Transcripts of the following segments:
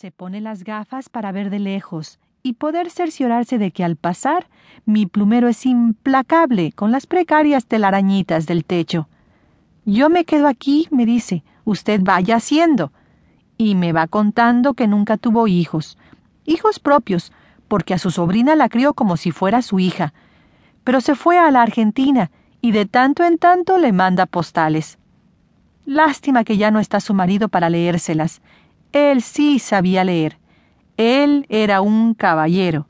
Se pone las gafas para ver de lejos y poder cerciorarse de que al pasar mi plumero es implacable con las precarias telarañitas del techo. Yo me quedo aquí, me dice, usted vaya haciendo. Y me va contando que nunca tuvo hijos, hijos propios, porque a su sobrina la crió como si fuera su hija. Pero se fue a la Argentina y de tanto en tanto le manda postales. Lástima que ya no está su marido para leérselas. Él sí sabía leer. Él era un caballero.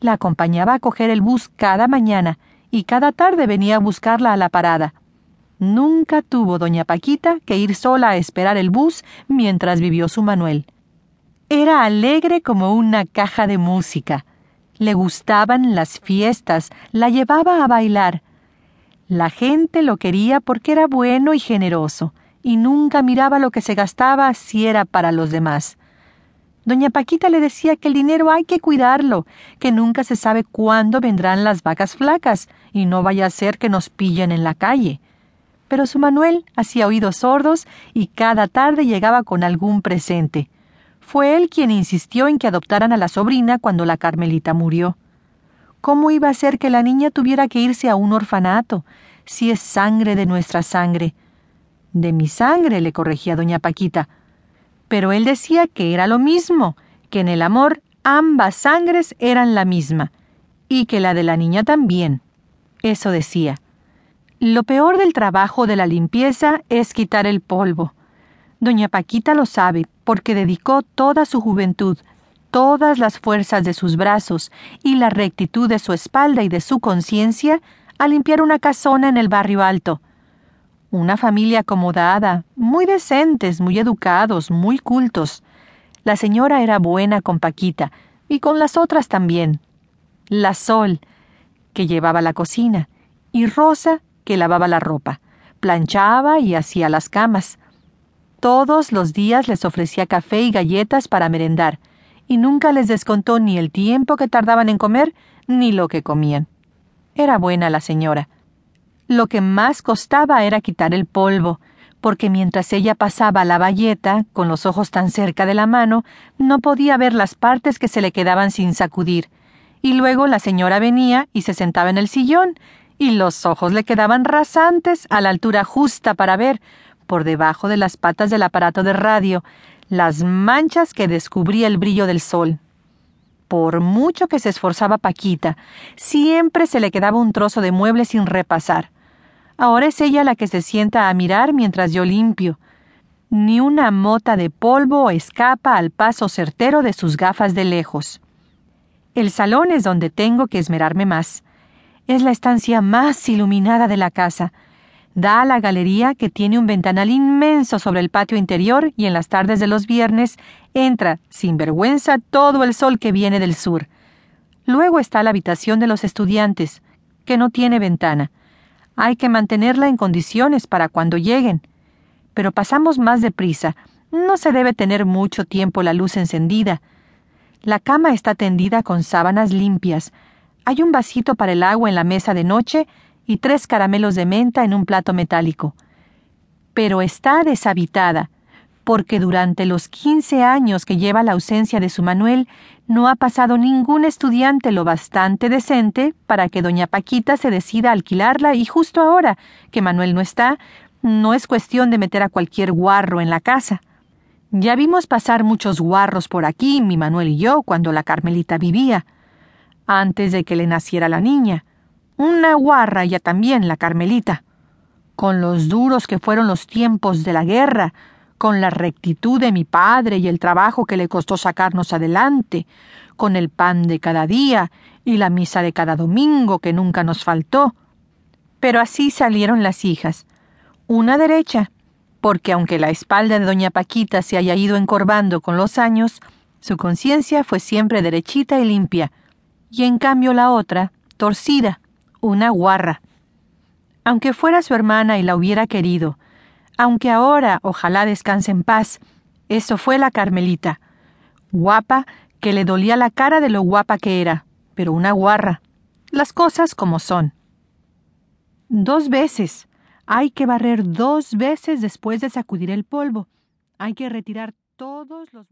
La acompañaba a coger el bus cada mañana y cada tarde venía a buscarla a la parada. Nunca tuvo doña Paquita que ir sola a esperar el bus mientras vivió su Manuel. Era alegre como una caja de música. Le gustaban las fiestas, la llevaba a bailar. La gente lo quería porque era bueno y generoso, y nunca miraba lo que se gastaba si era para los demás. Doña Paquita le decía que el dinero hay que cuidarlo, que nunca se sabe cuándo vendrán las vacas flacas, y no vaya a ser que nos pillen en la calle pero su Manuel hacía oídos sordos y cada tarde llegaba con algún presente. Fue él quien insistió en que adoptaran a la sobrina cuando la Carmelita murió. ¿Cómo iba a ser que la niña tuviera que irse a un orfanato, si es sangre de nuestra sangre? De mi sangre, le corregía doña Paquita. Pero él decía que era lo mismo, que en el amor ambas sangres eran la misma, y que la de la niña también. Eso decía. Lo peor del trabajo de la limpieza es quitar el polvo. Doña Paquita lo sabe, porque dedicó toda su juventud, todas las fuerzas de sus brazos y la rectitud de su espalda y de su conciencia a limpiar una casona en el barrio alto. Una familia acomodada, muy decentes, muy educados, muy cultos. La señora era buena con Paquita, y con las otras también. La Sol, que llevaba la cocina, y Rosa, que lavaba la ropa, planchaba y hacía las camas. Todos los días les ofrecía café y galletas para merendar, y nunca les descontó ni el tiempo que tardaban en comer ni lo que comían. Era buena la señora. Lo que más costaba era quitar el polvo, porque mientras ella pasaba la bayeta, con los ojos tan cerca de la mano, no podía ver las partes que se le quedaban sin sacudir. Y luego la señora venía y se sentaba en el sillón, y los ojos le quedaban rasantes a la altura justa para ver, por debajo de las patas del aparato de radio, las manchas que descubría el brillo del sol. Por mucho que se esforzaba Paquita, siempre se le quedaba un trozo de mueble sin repasar. Ahora es ella la que se sienta a mirar mientras yo limpio. Ni una mota de polvo escapa al paso certero de sus gafas de lejos. El salón es donde tengo que esmerarme más. Es la estancia más iluminada de la casa. Da a la galería que tiene un ventanal inmenso sobre el patio interior y en las tardes de los viernes entra, sin vergüenza, todo el sol que viene del sur. Luego está la habitación de los estudiantes, que no tiene ventana. Hay que mantenerla en condiciones para cuando lleguen. Pero pasamos más deprisa. No se debe tener mucho tiempo la luz encendida. La cama está tendida con sábanas limpias, hay un vasito para el agua en la mesa de noche y tres caramelos de menta en un plato metálico. Pero está deshabitada, porque durante los quince años que lleva la ausencia de su Manuel no ha pasado ningún estudiante lo bastante decente para que doña Paquita se decida a alquilarla y justo ahora que Manuel no está, no es cuestión de meter a cualquier guarro en la casa. Ya vimos pasar muchos guarros por aquí, mi Manuel y yo, cuando la Carmelita vivía antes de que le naciera la niña. Una guarra ya también, la Carmelita. Con los duros que fueron los tiempos de la guerra, con la rectitud de mi padre y el trabajo que le costó sacarnos adelante, con el pan de cada día y la misa de cada domingo que nunca nos faltó. Pero así salieron las hijas, una derecha, porque aunque la espalda de doña Paquita se haya ido encorvando con los años, su conciencia fue siempre derechita y limpia, y en cambio la otra, torcida, una guarra. Aunque fuera su hermana y la hubiera querido, aunque ahora ojalá descanse en paz, eso fue la Carmelita, guapa que le dolía la cara de lo guapa que era, pero una guarra. Las cosas como son. Dos veces. Hay que barrer dos veces después de sacudir el polvo. Hay que retirar todos los